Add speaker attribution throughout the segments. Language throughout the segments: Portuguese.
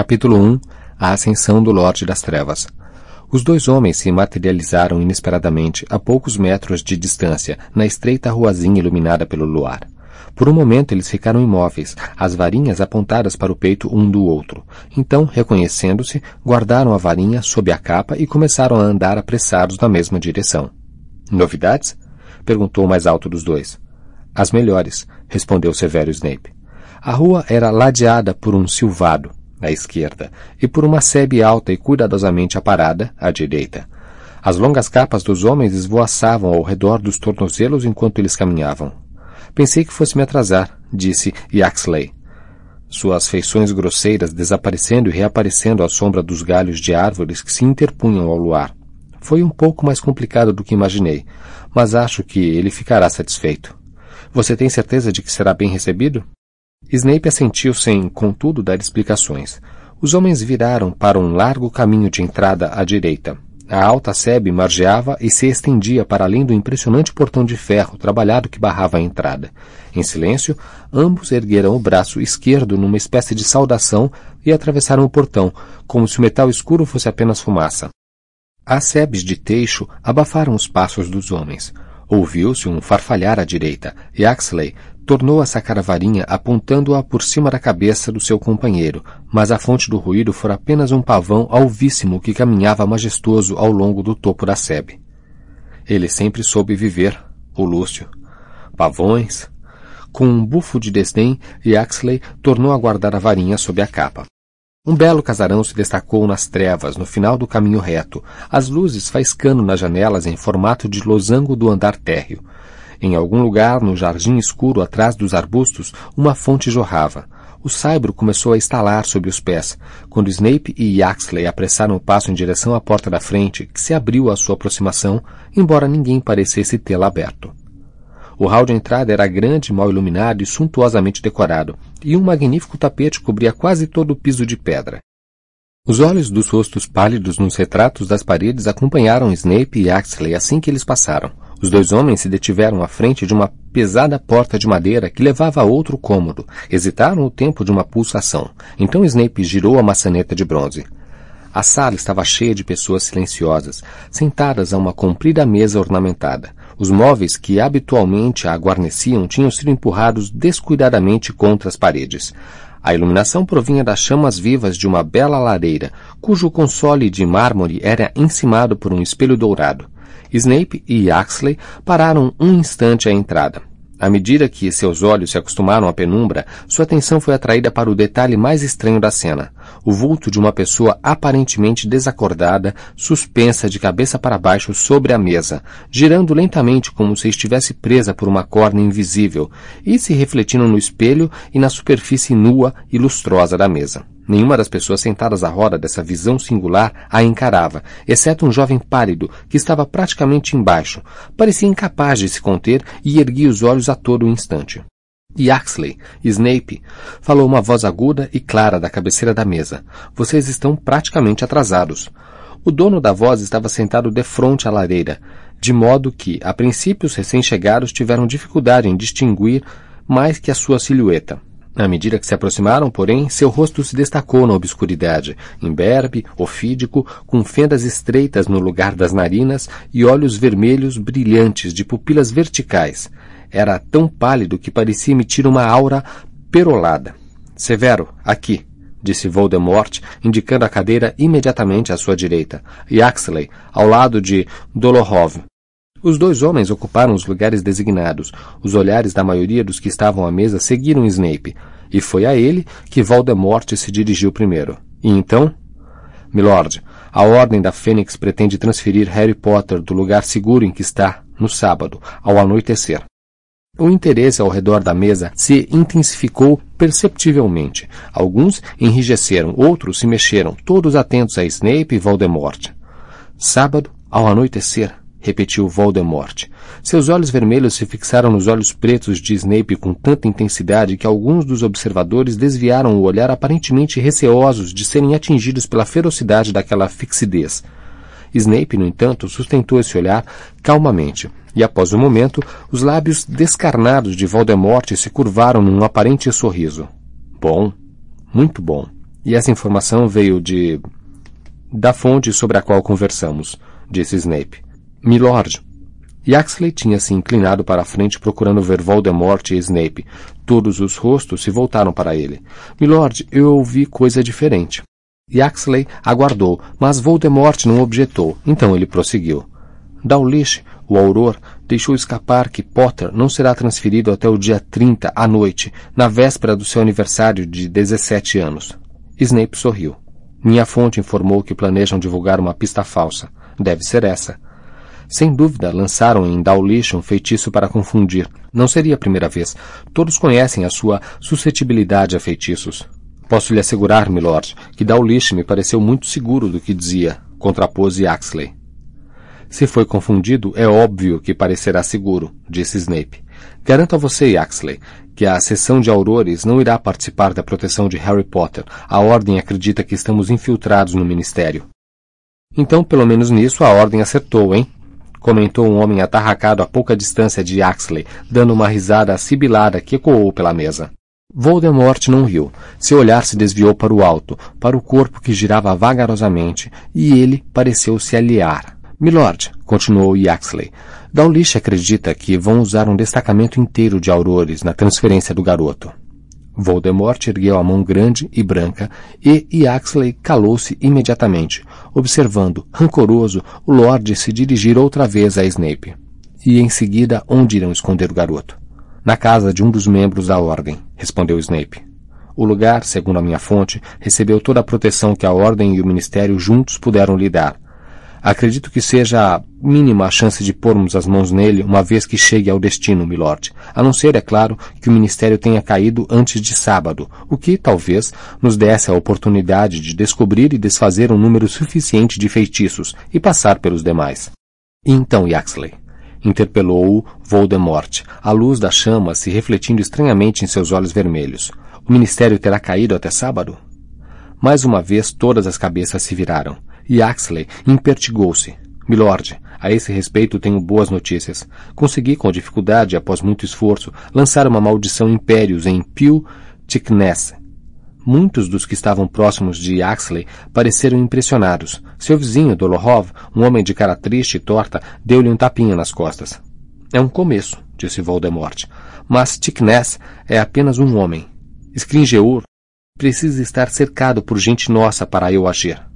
Speaker 1: Capítulo 1 A Ascensão do Lorde das Trevas Os dois homens se materializaram inesperadamente a poucos metros de distância, na estreita ruazinha iluminada pelo luar. Por um momento eles ficaram imóveis, as varinhas apontadas para o peito um do outro. Então, reconhecendo-se, guardaram a varinha sob a capa e começaram a andar apressados na mesma direção. Novidades? perguntou o mais alto dos dois. As melhores, respondeu Severo Snape. A rua era ladeada por um silvado, à esquerda, e por uma sebe alta e cuidadosamente aparada, à direita. As longas capas dos homens esvoaçavam ao redor dos tornozelos enquanto eles caminhavam. Pensei que fosse me atrasar, disse Yaxley. Suas feições grosseiras desaparecendo e reaparecendo à sombra dos galhos de árvores que se interpunham ao luar. Foi um pouco mais complicado do que imaginei, mas acho que ele ficará satisfeito. Você tem certeza de que será bem recebido? Snape assentiu sem, contudo, dar explicações. Os homens viraram para um largo caminho de entrada à direita. A alta sebe margeava e se estendia para além do impressionante portão de ferro trabalhado que barrava a entrada. Em silêncio, ambos ergueram o braço esquerdo numa espécie de saudação e atravessaram o portão, como se o metal escuro fosse apenas fumaça. As sebes de teixo abafaram os passos dos homens. Ouviu-se um farfalhar à direita, e Axley tornou a sacar a varinha apontando-a por cima da cabeça do seu companheiro, mas a fonte do ruído fora apenas um pavão alvíssimo que caminhava majestoso ao longo do topo da sebe. Ele sempre soube viver, o Lúcio. Pavões. Com um bufo de desdém, Yaxley tornou a guardar a varinha sob a capa. Um belo casarão se destacou nas trevas, no final do caminho reto, as luzes faiscando nas janelas em formato de losango do andar térreo. Em algum lugar, no jardim escuro atrás dos arbustos, uma fonte jorrava. O saibro começou a estalar sob os pés, quando Snape e Yaxley apressaram o passo em direção à porta da frente, que se abriu à sua aproximação, embora ninguém parecesse tê-la aberto. O hall de entrada era grande, mal iluminado e suntuosamente decorado, e um magnífico tapete cobria quase todo o piso de pedra. Os olhos dos rostos pálidos nos retratos das paredes acompanharam Snape e Axley assim que eles passaram. Os dois homens se detiveram à frente de uma pesada porta de madeira que levava a outro cômodo. Hesitaram o tempo de uma pulsação. Então Snape girou a maçaneta de bronze. A sala estava cheia de pessoas silenciosas, sentadas a uma comprida mesa ornamentada. Os móveis que habitualmente a guarneciam tinham sido empurrados descuidadamente contra as paredes. A iluminação provinha das chamas vivas de uma bela lareira, cujo console de mármore era encimado por um espelho dourado. Snape e Axley pararam um instante à entrada. À medida que seus olhos se acostumaram à penumbra, sua atenção foi atraída para o detalhe mais estranho da cena. O vulto de uma pessoa aparentemente desacordada, suspensa de cabeça para baixo sobre a mesa, girando lentamente como se estivesse presa por uma corda invisível, e se refletindo no espelho e na superfície nua e lustrosa da mesa. Nenhuma das pessoas sentadas à roda dessa visão singular a encarava, exceto um jovem pálido que estava praticamente embaixo. Parecia incapaz de se conter e erguia os olhos a todo instante. Yaxley, Snape, falou uma voz aguda e clara da cabeceira da mesa. Vocês estão praticamente atrasados. O dono da voz estava sentado defronte à lareira, de modo que, a princípio, os recém-chegados tiveram dificuldade em distinguir mais que a sua silhueta. À medida que se aproximaram, porém, seu rosto se destacou na obscuridade, imberbe, ofídico, com fendas estreitas no lugar das narinas e olhos vermelhos brilhantes de pupilas verticais. Era tão pálido que parecia emitir uma aura perolada. Severo, aqui, disse Voldemort, indicando a cadeira imediatamente à sua direita, e Axley, ao lado de Dolohov, os dois homens ocuparam os lugares designados. Os olhares da maioria dos que estavam à mesa seguiram Snape, e foi a ele que Voldemort se dirigiu primeiro. E então? Milord, a Ordem da Fênix pretende transferir Harry Potter do lugar seguro em que está, no sábado, ao anoitecer. O interesse ao redor da mesa se intensificou perceptivelmente. Alguns enrijeceram, outros se mexeram, todos atentos a Snape e Voldemort. Sábado, ao anoitecer, repetiu Voldemort. Seus olhos vermelhos se fixaram nos olhos pretos de Snape com tanta intensidade que alguns dos observadores desviaram o olhar aparentemente receosos de serem atingidos pela ferocidade daquela fixidez. Snape, no entanto, sustentou esse olhar calmamente, e após um momento, os lábios descarnados de Voldemort se curvaram num aparente sorriso. Bom, muito bom, E essa informação veio de. da fonte sobre a qual conversamos, disse Snape. Milord. Yaxley tinha se inclinado para a frente procurando ver Voldemort e Snape. Todos os rostos se voltaram para ele. Milord, eu ouvi coisa diferente. Yaxley aguardou, mas Voldemort não objetou, então ele prosseguiu. Dawlish, o auror, deixou escapar que Potter não será transferido até o dia 30 à noite, na véspera do seu aniversário de 17 anos. Snape sorriu. Minha fonte informou que planejam divulgar uma pista falsa. Deve ser essa. Sem dúvida, lançaram em Dawlish um feitiço para confundir. Não seria a primeira vez. Todos conhecem a sua suscetibilidade a feitiços. Posso lhe assegurar, milord, que Dawlish me pareceu muito seguro do que dizia, contrapôs Yaxley. Se foi confundido, é óbvio que parecerá seguro, disse Snape. Garanto a você, Yaxley, que a seção de aurores não irá participar da proteção de Harry Potter. A Ordem acredita que estamos infiltrados no Ministério. Então, pelo menos nisso, a Ordem acertou, hein? Comentou um homem atarracado a pouca distância de Yaxley, dando uma risada sibilada que ecoou pela mesa. Voldemort não riu. Seu olhar se desviou para o alto, para o corpo que girava vagarosamente, e ele pareceu se aliar. Milord, continuou Yaxley, Dawlish acredita que vão usar um destacamento inteiro de aurores na transferência do garoto. Voldemort ergueu a mão grande e branca e Yaxley calou-se imediatamente, observando, rancoroso, o Lorde se dirigir outra vez a Snape. E em seguida, onde irão esconder o garoto? Na casa de um dos membros da Ordem, respondeu Snape. O lugar, segundo a minha fonte, recebeu toda a proteção que a Ordem e o Ministério juntos puderam lhe dar, Acredito que seja a mínima chance de pormos as mãos nele uma vez que chegue ao destino, milord. A não ser, é claro, que o ministério tenha caído antes de sábado, o que, talvez, nos desse a oportunidade de descobrir e desfazer um número suficiente de feitiços e passar pelos demais. E então, Yaxley? Interpelou-o Voldemort, a luz da chama se refletindo estranhamente em seus olhos vermelhos. O ministério terá caído até sábado? Mais uma vez todas as cabeças se viraram. Yaxley impertigou-se. Milord, a esse respeito tenho boas notícias. Consegui, com dificuldade, após muito esforço, lançar uma maldição impérios em Pil Ticness. Muitos dos que estavam próximos de Yaxley pareceram impressionados. Seu vizinho, Dolohov, um homem de cara triste e torta, deu-lhe um tapinha nas costas. É um começo, disse Voldemort. Mas Ticness é apenas um homem. Scringeur precisa estar cercado por gente nossa para eu agir.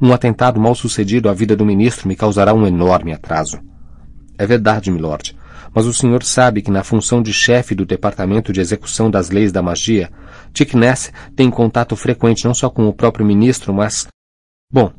Speaker 1: Um atentado mal sucedido à vida do ministro me causará um enorme atraso. É verdade, milord. Mas o senhor sabe que na função de chefe do Departamento de Execução das Leis da Magia, Tick Ness tem contato frequente não só com o próprio ministro, mas... Bom,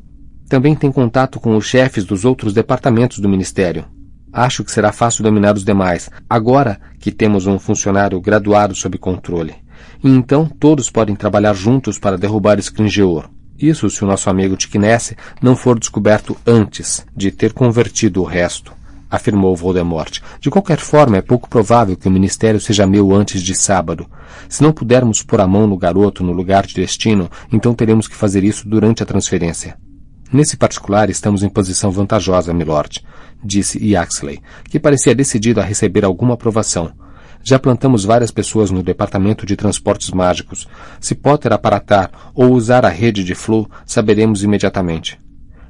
Speaker 1: também tem contato com os chefes dos outros departamentos do Ministério. Acho que será fácil dominar os demais, agora que temos um funcionário graduado sob controle. E então todos podem trabalhar juntos para derrubar Scringeor. Isso se o nosso amigo Tiquinesse não for descoberto antes de ter convertido o resto, afirmou Voldemort. De qualquer forma, é pouco provável que o ministério seja meu antes de sábado. Se não pudermos pôr a mão no garoto no lugar de destino, então teremos que fazer isso durante a transferência. Nesse particular, estamos em posição vantajosa, milord, disse Yaxley, que parecia decidido a receber alguma aprovação. Já plantamos várias pessoas no departamento de transportes mágicos. Se Potter aparatar ou usar a rede de Flu, saberemos imediatamente.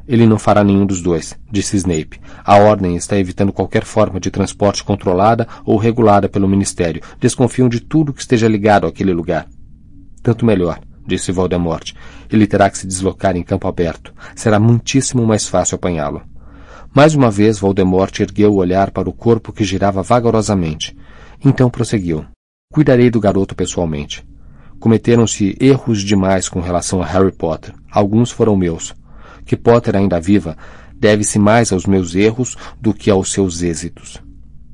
Speaker 1: Ele não fará nenhum dos dois, disse Snape. A Ordem está evitando qualquer forma de transporte controlada ou regulada pelo Ministério. Desconfiam de tudo que esteja ligado àquele lugar. Tanto melhor, disse Voldemort. Ele terá que se deslocar em campo aberto. Será muitíssimo mais fácil apanhá-lo. Mais uma vez, Voldemort ergueu o olhar para o corpo que girava vagarosamente. Então prosseguiu. Cuidarei do garoto pessoalmente. Cometeram-se erros demais com relação a Harry Potter. Alguns foram meus. Que Potter ainda viva deve-se mais aos meus erros do que aos seus êxitos.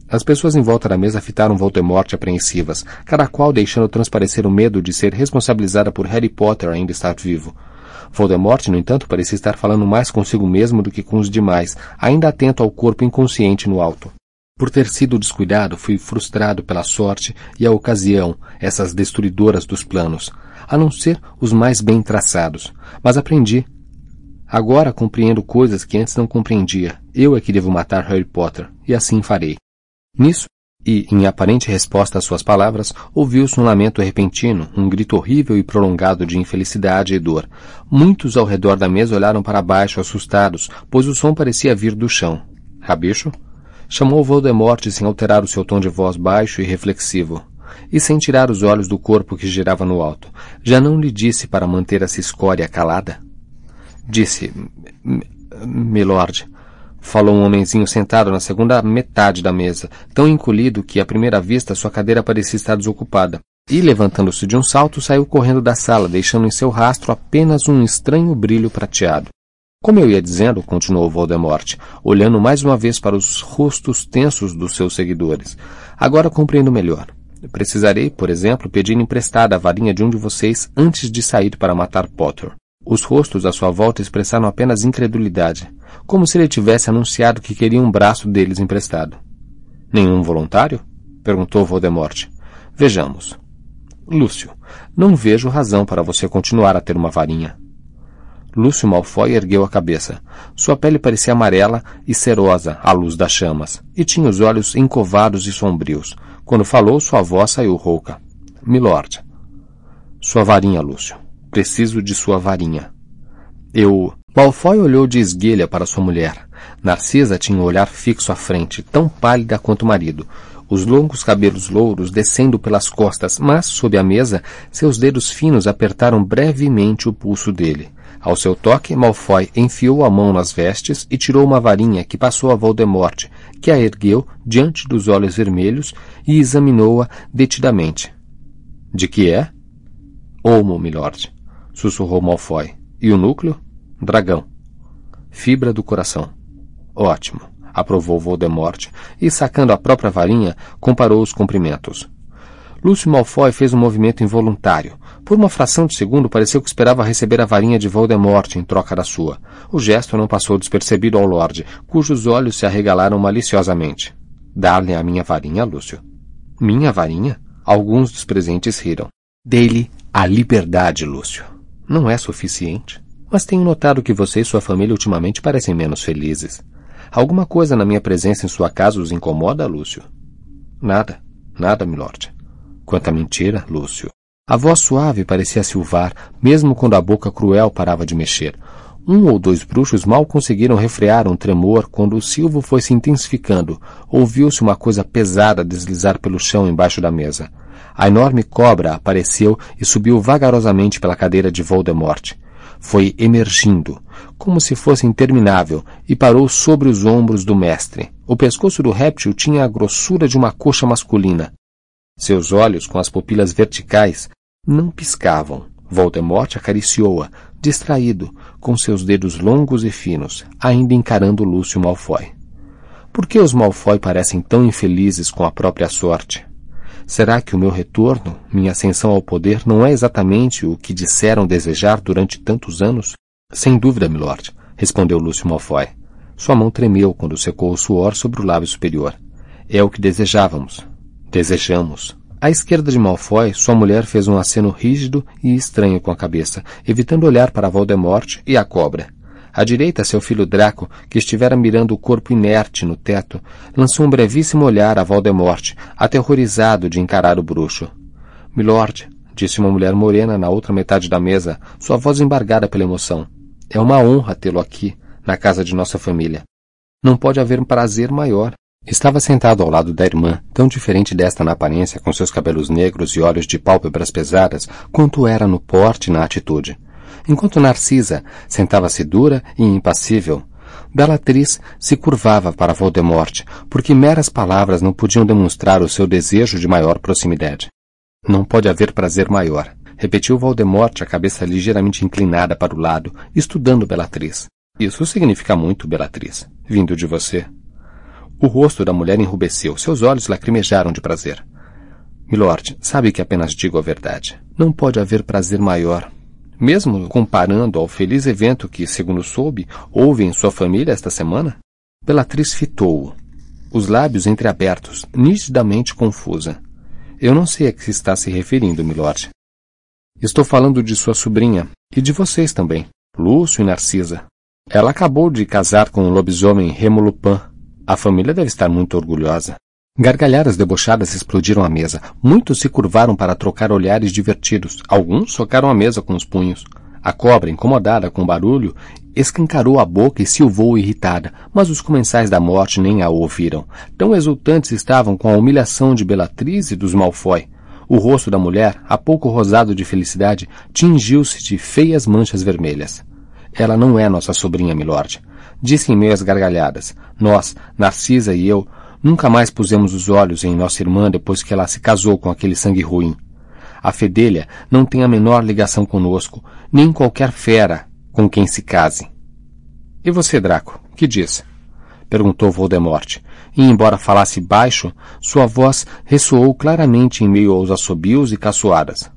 Speaker 1: As pessoas em volta da mesa fitaram Voldemort apreensivas, cada qual deixando transparecer o medo de ser responsabilizada por Harry Potter ainda estar vivo. Voldemort, no entanto, parecia estar falando mais consigo mesmo do que com os demais, ainda atento ao corpo inconsciente no alto. Por ter sido descuidado, fui frustrado pela sorte e a ocasião, essas destruidoras dos planos, a não ser os mais bem traçados. Mas aprendi. Agora compreendo coisas que antes não compreendia. Eu é que devo matar Harry Potter, e assim farei. Nisso, e, em aparente resposta às suas palavras, ouviu-se um lamento repentino, um grito horrível e prolongado de infelicidade e dor. Muitos ao redor da mesa olharam para baixo, assustados, pois o som parecia vir do chão. Rabicho? Chamou Voldemort sem alterar o seu tom de voz baixo e reflexivo. E sem tirar os olhos do corpo que girava no alto. Já não lhe disse para manter essa escória calada? Disse, Milord, Falou um homenzinho sentado na segunda metade da mesa, tão encolhido que à primeira vista sua cadeira parecia estar desocupada. E, levantando-se de um salto, saiu correndo da sala, deixando em seu rastro apenas um estranho brilho prateado. Como eu ia dizendo, continuou Voldemort, olhando mais uma vez para os rostos tensos dos seus seguidores. Agora compreendo melhor. Precisarei, por exemplo, pedir emprestada a varinha de um de vocês antes de sair para matar Potter. Os rostos à sua volta expressaram apenas incredulidade como se ele tivesse anunciado que queria um braço deles emprestado. Nenhum voluntário? perguntou Voldemort. Vejamos. Lúcio, não vejo razão para você continuar a ter uma varinha. Lúcio Malfoy ergueu a cabeça. Sua pele parecia amarela e cerosa à luz das chamas, e tinha os olhos encovados e sombrios. Quando falou, sua voz saiu rouca. Milord. Sua varinha, Lúcio. Preciso de sua varinha. Eu. Malfoy olhou de esguelha para sua mulher. Narcisa tinha um olhar fixo à frente, tão pálida quanto o marido, os longos cabelos louros descendo pelas costas, mas, sob a mesa, seus dedos finos apertaram brevemente o pulso dele. Ao seu toque, Malfoy enfiou a mão nas vestes e tirou uma varinha que passou a Voldemort, que a ergueu diante dos olhos vermelhos e examinou-a detidamente. De que é? Olmo, milord, sussurrou Malfoy. E o núcleo? Dragão. Fibra do coração. Ótimo, aprovou Voldemort e, sacando a própria varinha, comparou os comprimentos. Lúcio Malfoy fez um movimento involuntário. Por uma fração de segundo pareceu que esperava receber a varinha de Voldemort em troca da sua. O gesto não passou despercebido ao Lorde, cujos olhos se arregalaram maliciosamente. Dar-lhe a minha varinha, Lúcio? Minha varinha? Alguns dos presentes riram. Dei-lhe a liberdade, Lúcio. Não é suficiente? Mas tenho notado que você e sua família ultimamente parecem menos felizes. Alguma coisa na minha presença em sua casa os incomoda, Lúcio? Nada, nada, milord. Quanta mentira, Lúcio. A voz suave parecia silvar, mesmo quando a boca cruel parava de mexer. Um ou dois bruxos mal conseguiram refrear um tremor quando o silvo foi se intensificando. Ouviu-se uma coisa pesada deslizar pelo chão embaixo da mesa. A enorme cobra apareceu e subiu vagarosamente pela cadeira de Voldemort foi emergindo, como se fosse interminável, e parou sobre os ombros do mestre. O pescoço do réptil tinha a grossura de uma coxa masculina. Seus olhos, com as pupilas verticais, não piscavam. Voldemort acariciou-a, distraído, com seus dedos longos e finos, ainda encarando Lúcio Malfoy. Por que os Malfoy parecem tão infelizes com a própria sorte? Será que o meu retorno, minha ascensão ao poder, não é exatamente o que disseram desejar durante tantos anos? Sem dúvida, milord, respondeu Lúcio Malfoy. Sua mão tremeu quando secou o suor sobre o lábio superior. É o que desejávamos. Desejamos. À esquerda de Malfoy, sua mulher fez um aceno rígido e estranho com a cabeça, evitando olhar para Voldemort e a cobra. À direita, seu filho Draco, que estivera mirando o corpo inerte no teto, lançou um brevíssimo olhar a Voldemort, aterrorizado de encarar o bruxo. Milord, disse uma mulher morena na outra metade da mesa, sua voz embargada pela emoção. É uma honra tê-lo aqui, na casa de nossa família. Não pode haver um prazer maior. Estava sentado ao lado da irmã, tão diferente desta na aparência, com seus cabelos negros e olhos de pálpebras pesadas, quanto era no porte e na atitude enquanto Narcisa sentava-se dura e impassível. Bellatrix se curvava para Voldemort, porque meras palavras não podiam demonstrar o seu desejo de maior proximidade. Não pode haver prazer maior, repetiu Voldemort, a cabeça ligeiramente inclinada para o lado, estudando Bellatrix. Isso significa muito, Bellatrix, vindo de você. O rosto da mulher enrubesceu, seus olhos lacrimejaram de prazer. Milord, sabe que apenas digo a verdade. Não pode haver prazer maior mesmo comparando ao feliz evento que, segundo soube, houve em sua família esta semana? Bellatrix fitou-o, os lábios entreabertos, nitidamente confusa. Eu não sei a que se está se referindo, milord. Estou falando de sua sobrinha e de vocês também, Lúcio e Narcisa. Ela acabou de casar com o lobisomem Lupin. A família deve estar muito orgulhosa. Gargalhadas debochadas explodiram a mesa. Muitos se curvaram para trocar olhares divertidos. Alguns socaram a mesa com os punhos. A cobra, incomodada com o barulho, escancarou a boca e silvou irritada, mas os comensais da morte nem a ouviram. Tão exultantes estavam com a humilhação de Belatriz e dos Malfoy. O rosto da mulher, há pouco rosado de felicidade, tingiu-se de feias manchas vermelhas. Ela não é nossa sobrinha, milord. Disse em meio às gargalhadas. Nós, Narcisa e eu, nunca mais pusemos os olhos em nossa irmã depois que ela se casou com aquele sangue ruim. A fedelha não tem a menor ligação conosco, nem qualquer fera com quem se case. E você, Draco, que diz? perguntou Voldemort, e embora falasse baixo, sua voz ressoou claramente em meio aos assobios e caçoadas.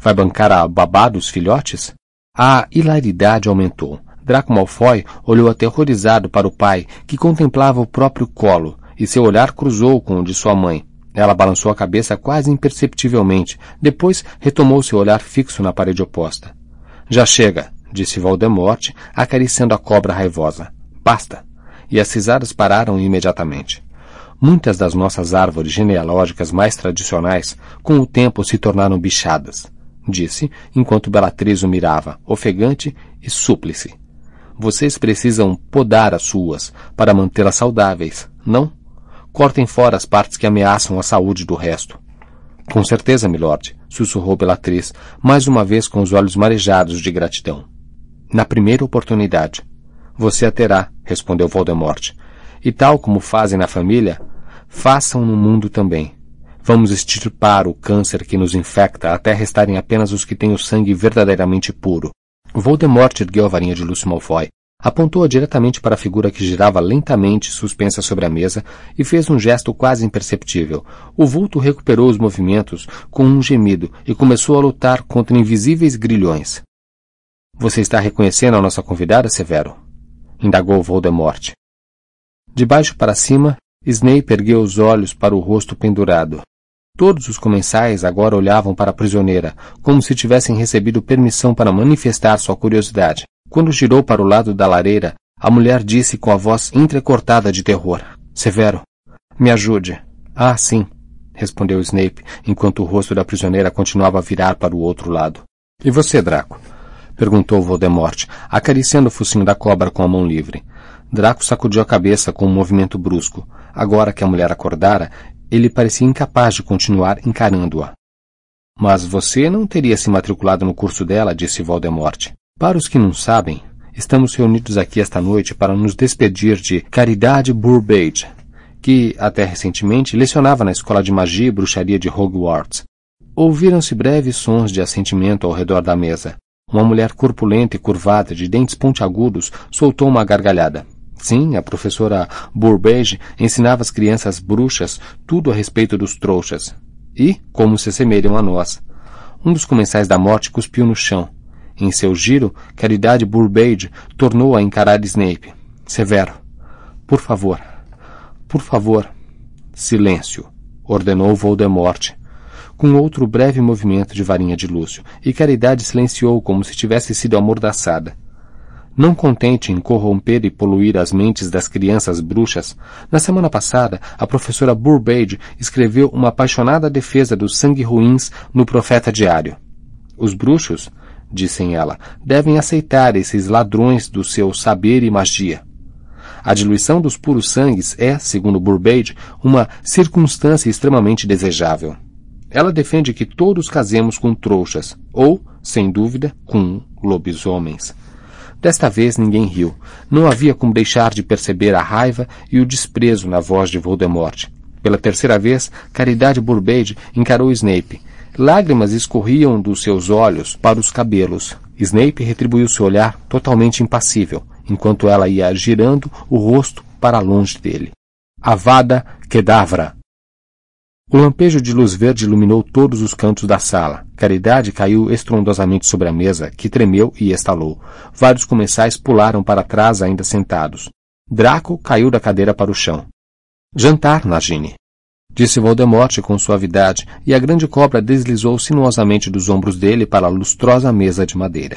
Speaker 1: Vai bancar a babá dos filhotes? A hilaridade aumentou. Draco Malfoy olhou aterrorizado para o pai, que contemplava o próprio colo, e seu olhar cruzou com o de sua mãe. Ela balançou a cabeça quase imperceptivelmente, depois retomou seu olhar fixo na parede oposta. Já chega, disse Voldemort, acariciando a cobra raivosa. Basta! E as risadas pararam imediatamente. Muitas das nossas árvores genealógicas mais tradicionais, com o tempo, se tornaram bichadas, disse, enquanto Bellatrix o mirava, ofegante e súplice. Vocês precisam podar as suas para mantê-las saudáveis, não? Cortem fora as partes que ameaçam a saúde do resto. Com certeza, milord, sussurrou Bellatrix, mais uma vez com os olhos marejados de gratidão. Na primeira oportunidade. Você a terá, respondeu Voldemort. E tal como fazem na família, façam no mundo também. Vamos extirpar o câncer que nos infecta até restarem apenas os que têm o sangue verdadeiramente puro. Voldemort ergueu a varinha de Lúcio Malfoy, apontou-a diretamente para a figura que girava lentamente suspensa sobre a mesa e fez um gesto quase imperceptível. O vulto recuperou os movimentos com um gemido e começou a lutar contra invisíveis grilhões. Você está reconhecendo a nossa convidada, Severo? indagou Voldemort. De baixo para cima, Snape ergueu os olhos para o rosto pendurado. Todos os comensais agora olhavam para a prisioneira, como se tivessem recebido permissão para manifestar sua curiosidade. Quando girou para o lado da lareira, a mulher disse com a voz entrecortada de terror: Severo, me ajude. Ah, sim, respondeu Snape, enquanto o rosto da prisioneira continuava a virar para o outro lado. E você, Draco? perguntou Voldemort, acariciando o focinho da cobra com a mão livre. Draco sacudiu a cabeça com um movimento brusco. Agora que a mulher acordara, ele parecia incapaz de continuar encarando-a. Mas você não teria se matriculado no curso dela, disse Voldemort. Para os que não sabem, estamos reunidos aqui esta noite para nos despedir de Caridade Burbage, que, até recentemente, lecionava na Escola de Magia e Bruxaria de Hogwarts. Ouviram-se breves sons de assentimento ao redor da mesa. Uma mulher corpulenta e curvada, de dentes pontiagudos, soltou uma gargalhada. Sim, a professora Burbage ensinava as crianças bruxas tudo a respeito dos trouxas. E como se assemelham a nós. Um dos comensais da morte cuspiu no chão. Em seu giro, Caridade Burbage tornou a encarar Snape. Severo. Por favor. Por favor. Silêncio, ordenou Voldemort, com outro breve movimento de varinha de Lúcio, e Caridade silenciou como se tivesse sido amordaçada. Não contente em corromper e poluir as mentes das crianças bruxas, na semana passada a professora Burbage escreveu uma apaixonada defesa dos sangue ruins no Profeta Diário. Os bruxos, dissem ela, devem aceitar esses ladrões do seu saber e magia. A diluição dos puros sangues é, segundo Burbage, uma circunstância extremamente desejável. Ela defende que todos casemos com trouxas, ou, sem dúvida, com lobisomens. Desta vez ninguém riu. Não havia como deixar de perceber a raiva e o desprezo na voz de Voldemort. Pela terceira vez, Caridade Burbage encarou Snape. Lágrimas escorriam dos seus olhos para os cabelos. Snape retribuiu seu olhar totalmente impassível, enquanto ela ia girando o rosto para longe dele. Avada Kedavra! O lampejo de luz verde iluminou todos os cantos da sala. Caridade caiu estrondosamente sobre a mesa, que tremeu e estalou. Vários comensais pularam para trás ainda sentados. Draco caiu da cadeira para o chão. Jantar, Nagini. Disse Voldemort com suavidade, e a grande cobra deslizou sinuosamente dos ombros dele para a lustrosa mesa de madeira.